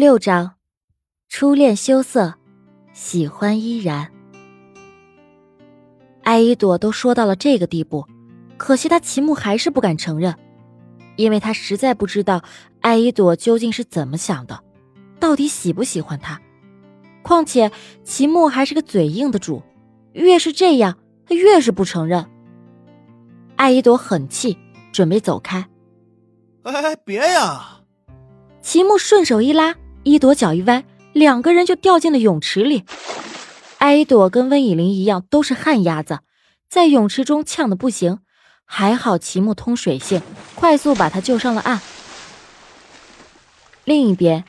六章，初恋羞涩，喜欢依然。艾依朵都说到了这个地步，可惜他齐木还是不敢承认，因为他实在不知道艾依朵究竟是怎么想的，到底喜不喜欢他。况且齐木还是个嘴硬的主，越是这样，他越是不承认。艾依朵很气，准备走开。哎哎，别呀！齐木顺手一拉。一朵脚一歪，两个人就掉进了泳池里。艾朵跟温以玲一样，都是旱鸭子，在泳池中呛得不行。还好齐木通水性，快速把他救上了岸。另一边，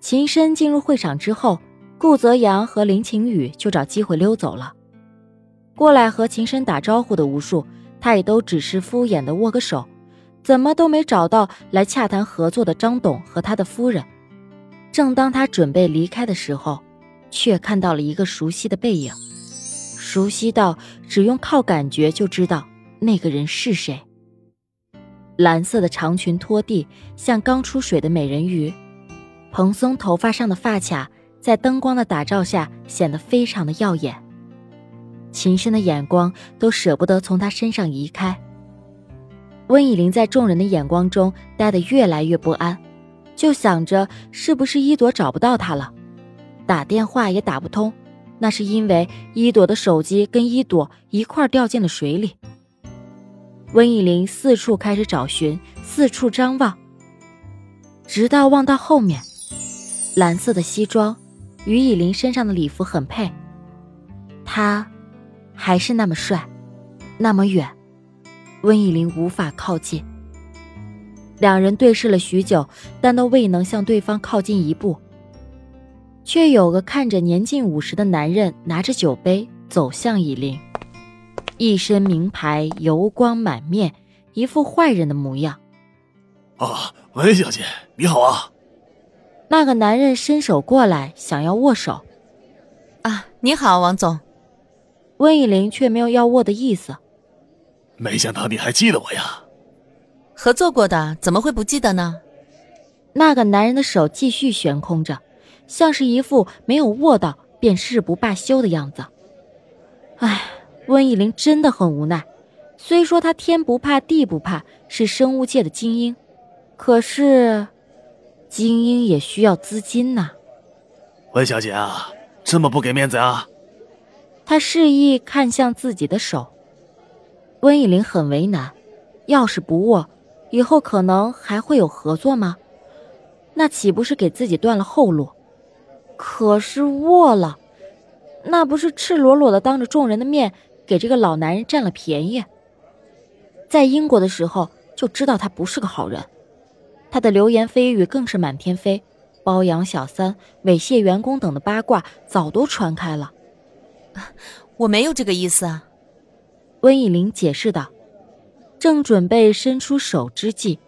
秦深进入会场之后，顾泽阳和林晴雨就找机会溜走了。过来和秦深打招呼的无数，他也都只是敷衍的握个手，怎么都没找到来洽谈合作的张董和他的夫人。正当他准备离开的时候，却看到了一个熟悉的背影，熟悉到只用靠感觉就知道那个人是谁。蓝色的长裙拖地，像刚出水的美人鱼，蓬松头发上的发卡在灯光的打照下显得非常的耀眼。秦深的眼光都舍不得从他身上移开。温以玲在众人的眼光中待得越来越不安。就想着是不是一朵找不到他了，打电话也打不通，那是因为一朵的手机跟一朵一块掉进了水里。温以玲四处开始找寻，四处张望，直到望到后面，蓝色的西装与以玲身上的礼服很配，他还是那么帅，那么远，温以玲无法靠近。两人对视了许久，但都未能向对方靠近一步。却有个看着年近五十的男人拿着酒杯走向以琳，一身名牌，油光满面，一副坏人的模样。啊，温小姐，你好啊！那个男人伸手过来，想要握手。啊，你好，王总。温以玲却没有要握的意思。没想到你还记得我呀。合作过的怎么会不记得呢？那个男人的手继续悬空着，像是一副没有握到便誓不罢休的样子。唉，温以玲真的很无奈。虽说她天不怕地不怕，是生物界的精英，可是精英也需要资金呐。温小姐啊，这么不给面子啊？他示意看向自己的手。温以玲很为难，要是不握。以后可能还会有合作吗？那岂不是给自己断了后路？可是握了，那不是赤裸裸的当着众人的面给这个老男人占了便宜？在英国的时候就知道他不是个好人，他的流言蜚语更是满天飞，包养小三、猥亵员工等的八卦早都传开了。我没有这个意思啊，温以玲解释道。正准备伸出手之际，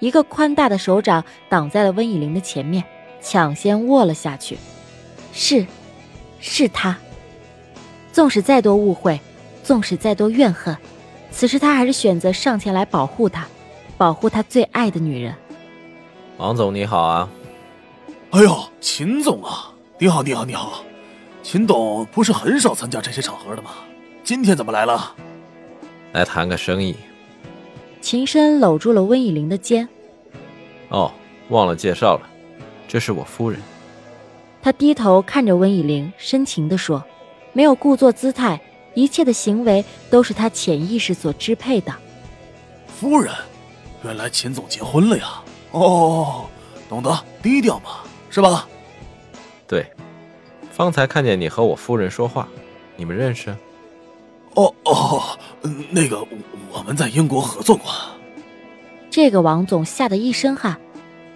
一个宽大的手掌挡在了温以玲的前面，抢先握了下去。是，是他。纵使再多误会，纵使再多怨恨，此时他还是选择上前来保护她，保护他最爱的女人。王总你好啊！哎呦，秦总啊，你好，你好，你好！秦董不是很少参加这些场合的吗？今天怎么来了？来谈个生意。秦深搂住了温以玲的肩。哦，忘了介绍了，这是我夫人。他低头看着温以玲，深情地说：“没有故作姿态，一切的行为都是他潜意识所支配的。”夫人，原来秦总结婚了呀？哦，懂得低调嘛，是吧？对，方才看见你和我夫人说话，你们认识？哦哦，那个我们在英国合作过。这个王总吓得一身汗，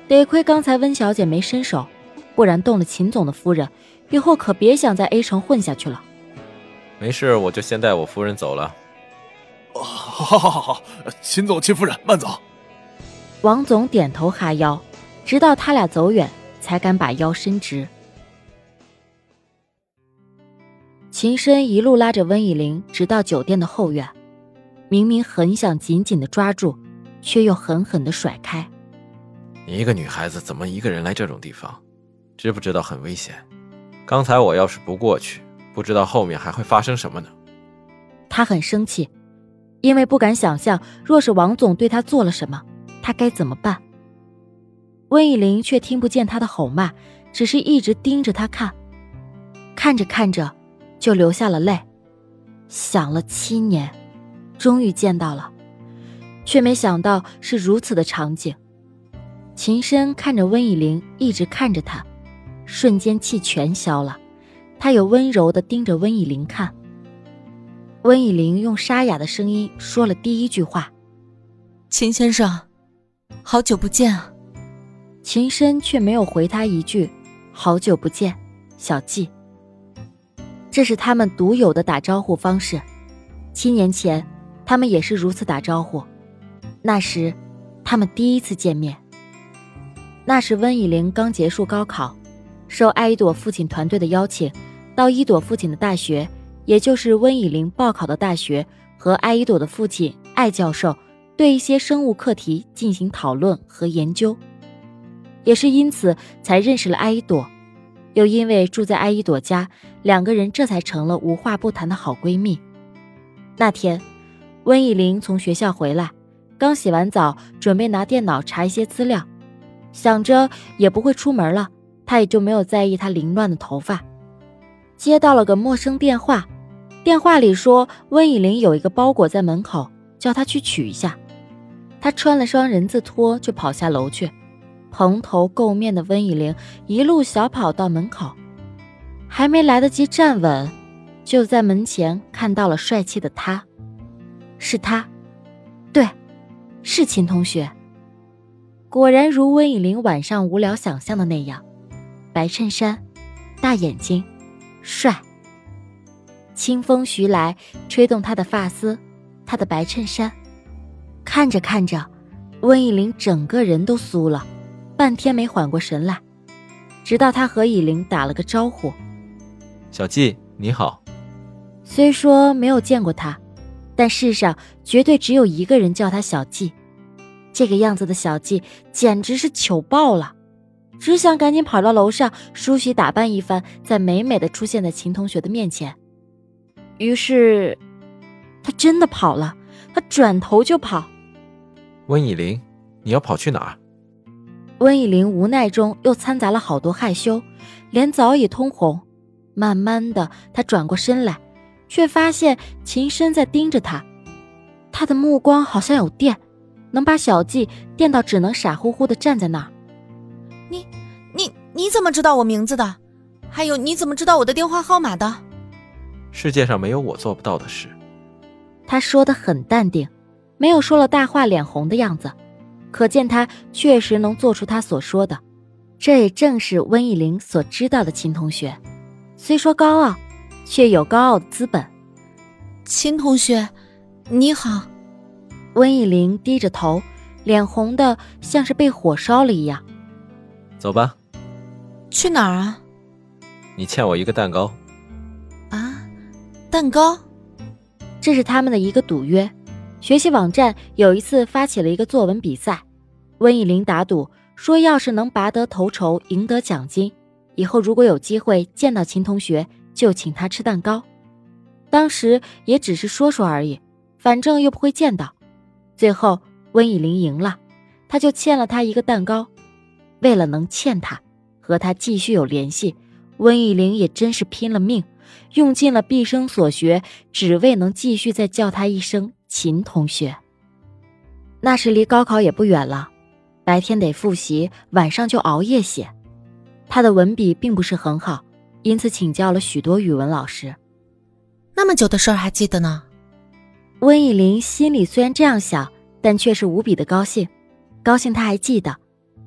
得亏刚才温小姐没伸手，不然动了秦总的夫人，以后可别想在 A 城混下去了。没事，我就先带我夫人走了。哦，好，好，好，好，秦总，秦夫人，慢走。王总点头哈腰，直到他俩走远，才敢把腰伸直。秦深一路拉着温以玲，直到酒店的后院。明明很想紧紧的抓住，却又狠狠的甩开。一个女孩子怎么一个人来这种地方？知不知道很危险？刚才我要是不过去，不知道后面还会发生什么呢。他很生气，因为不敢想象，若是王总对他做了什么，他该怎么办。温以玲却听不见他的吼骂，只是一直盯着他看，看着看着，就流下了泪。想了七年，终于见到了，却没想到是如此的场景。秦深看着温以玲，一直看着他，瞬间气全消了。他又温柔的盯着温以玲看。温以玲用沙哑的声音说了第一句话：“秦先生，好久不见啊。”秦深却没有回他一句：“好久不见，小季。”这是他们独有的打招呼方式。七年前，他们也是如此打招呼。那时，他们第一次见面。那时，温以玲刚结束高考，受艾依朵父亲团队的邀请，到依朵父亲的大学，也就是温以玲报考的大学，和艾依朵的父亲艾教授对一些生物课题进行讨论和研究。也是因此才认识了艾依朵。又因为住在艾依朵家，两个人这才成了无话不谈的好闺蜜。那天，温以玲从学校回来，刚洗完澡，准备拿电脑查一些资料，想着也不会出门了，她也就没有在意她凌乱的头发。接到了个陌生电话，电话里说温以玲有一个包裹在门口，叫她去取一下。她穿了双人字拖就跑下楼去。蓬头垢面的温以玲一路小跑到门口，还没来得及站稳，就在门前看到了帅气的他。是他，对，是秦同学。果然如温以玲晚上无聊想象的那样，白衬衫，大眼睛，帅。清风徐来，吹动他的发丝，他的白衬衫。看着看着，温以玲整个人都酥了。半天没缓过神来，直到他和以玲打了个招呼：“小季，你好。”虽说没有见过他，但世上绝对只有一个人叫他小季。这个样子的小季简直是糗爆了，只想赶紧跑到楼上梳洗打扮一番，再美美的出现在秦同学的面前。于是，他真的跑了，他转头就跑。温以玲，你要跑去哪儿？温以玲无奈中又掺杂了好多害羞，脸早已通红。慢慢的，她转过身来，却发现秦深在盯着她。他的目光好像有电，能把小季电到只能傻乎乎的站在那儿。你、你、你怎么知道我名字的？还有，你怎么知道我的电话号码的？世界上没有我做不到的事。他说的很淡定，没有说了大话脸红的样子。可见他确实能做出他所说的，这也正是温以玲所知道的秦同学。虽说高傲，却有高傲的资本。秦同学，你好。温以玲低着头，脸红的像是被火烧了一样。走吧。去哪儿啊？你欠我一个蛋糕。啊，蛋糕？这是他们的一个赌约。学习网站有一次发起了一个作文比赛，温以玲打赌说，要是能拔得头筹，赢得奖金，以后如果有机会见到秦同学，就请他吃蛋糕。当时也只是说说而已，反正又不会见到。最后温以玲赢了，他就欠了他一个蛋糕。为了能欠他，和他继续有联系，温以玲也真是拼了命，用尽了毕生所学，只为能继续再叫他一声。秦同学，那时离高考也不远了，白天得复习，晚上就熬夜写。他的文笔并不是很好，因此请教了许多语文老师。那么久的事儿还记得呢？温以玲心里虽然这样想，但却是无比的高兴，高兴他还记得，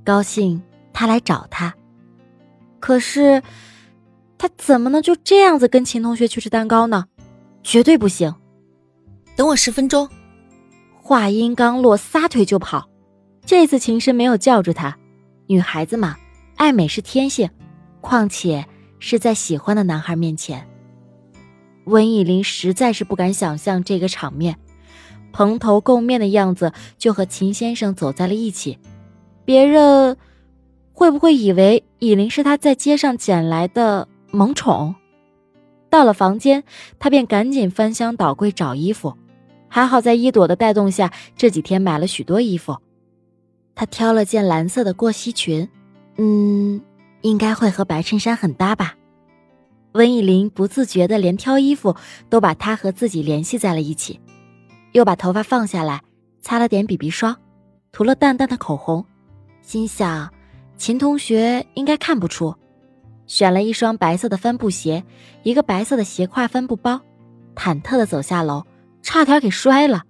高兴他来找他。可是，他怎么能就这样子跟秦同学去吃蛋糕呢？绝对不行！等我十分钟。话音刚落，撒腿就跑。这次秦深没有叫住他，女孩子嘛，爱美是天性，况且是在喜欢的男孩面前。温以玲实在是不敢想象这个场面，蓬头垢面的样子就和秦先生走在了一起。别人，会不会以为以琳是他在街上捡来的萌宠？到了房间，他便赶紧翻箱倒柜找衣服。还好在一朵的带动下，这几天买了许多衣服。他挑了件蓝色的过膝裙，嗯，应该会和白衬衫很搭吧。温以琳不自觉的连挑衣服都把他和自己联系在了一起，又把头发放下来，擦了点 BB 霜，涂了淡淡的口红，心想秦同学应该看不出。选了一双白色的帆布鞋，一个白色的斜挎帆布包，忐忑的走下楼，差点给摔了，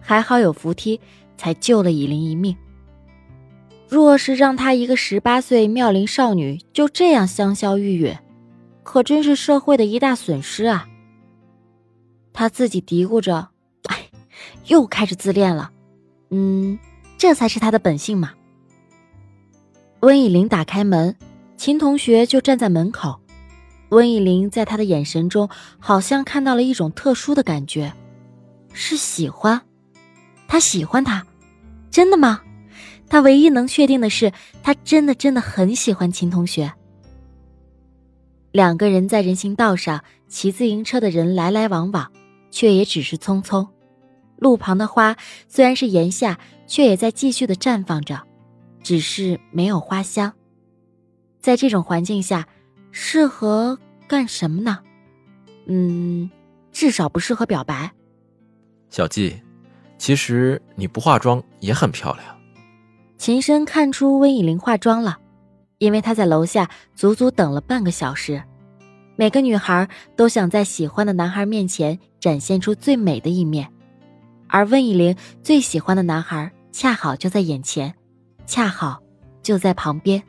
还好有扶梯，才救了以琳一命。若是让她一个十八岁妙龄少女就这样香消玉殒，可真是社会的一大损失啊！他自己嘀咕着：“哎，又开始自恋了。”嗯，这才是他的本性嘛。温以琳打开门。秦同学就站在门口，温以玲在他的眼神中好像看到了一种特殊的感觉，是喜欢。他喜欢他，真的吗？他唯一能确定的是，他真的真的很喜欢秦同学。两个人在人行道上骑自行车的人来来往往，却也只是匆匆。路旁的花虽然是炎夏，却也在继续的绽放着，只是没有花香。在这种环境下，适合干什么呢？嗯，至少不适合表白。小季，其实你不化妆也很漂亮。秦深看出温以玲化妆了，因为她在楼下足足等了半个小时。每个女孩都想在喜欢的男孩面前展现出最美的一面，而温以玲最喜欢的男孩恰好就在眼前，恰好就在旁边。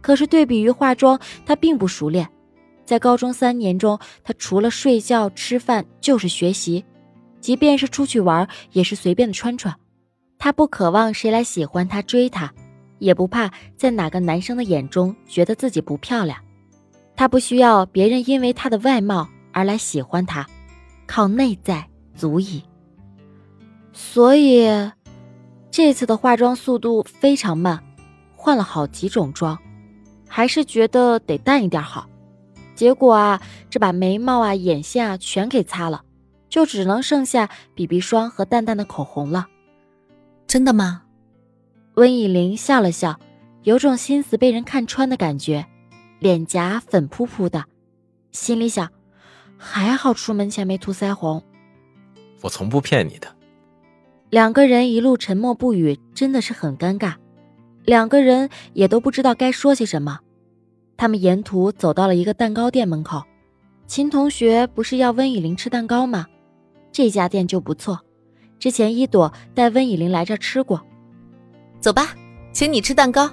可是对比于化妆，他并不熟练。在高中三年中，他除了睡觉、吃饭就是学习，即便是出去玩，也是随便的穿穿。她不渴望谁来喜欢她、追她，也不怕在哪个男生的眼中觉得自己不漂亮。她不需要别人因为她的外貌而来喜欢她，靠内在足矣。所以，这次的化妆速度非常慢，换了好几种妆。还是觉得得淡一点好，结果啊，这把眉毛啊、眼线啊全给擦了，就只能剩下 BB 霜和淡淡的口红了。真的吗？温以玲笑了笑，有种心思被人看穿的感觉，脸颊粉扑扑的，心里想：还好出门前没涂腮红。我从不骗你的。两个人一路沉默不语，真的是很尴尬。两个人也都不知道该说些什么，他们沿途走到了一个蛋糕店门口。秦同学不是要温以玲吃蛋糕吗？这家店就不错，之前一朵带温以玲来这吃过。走吧，请你吃蛋糕。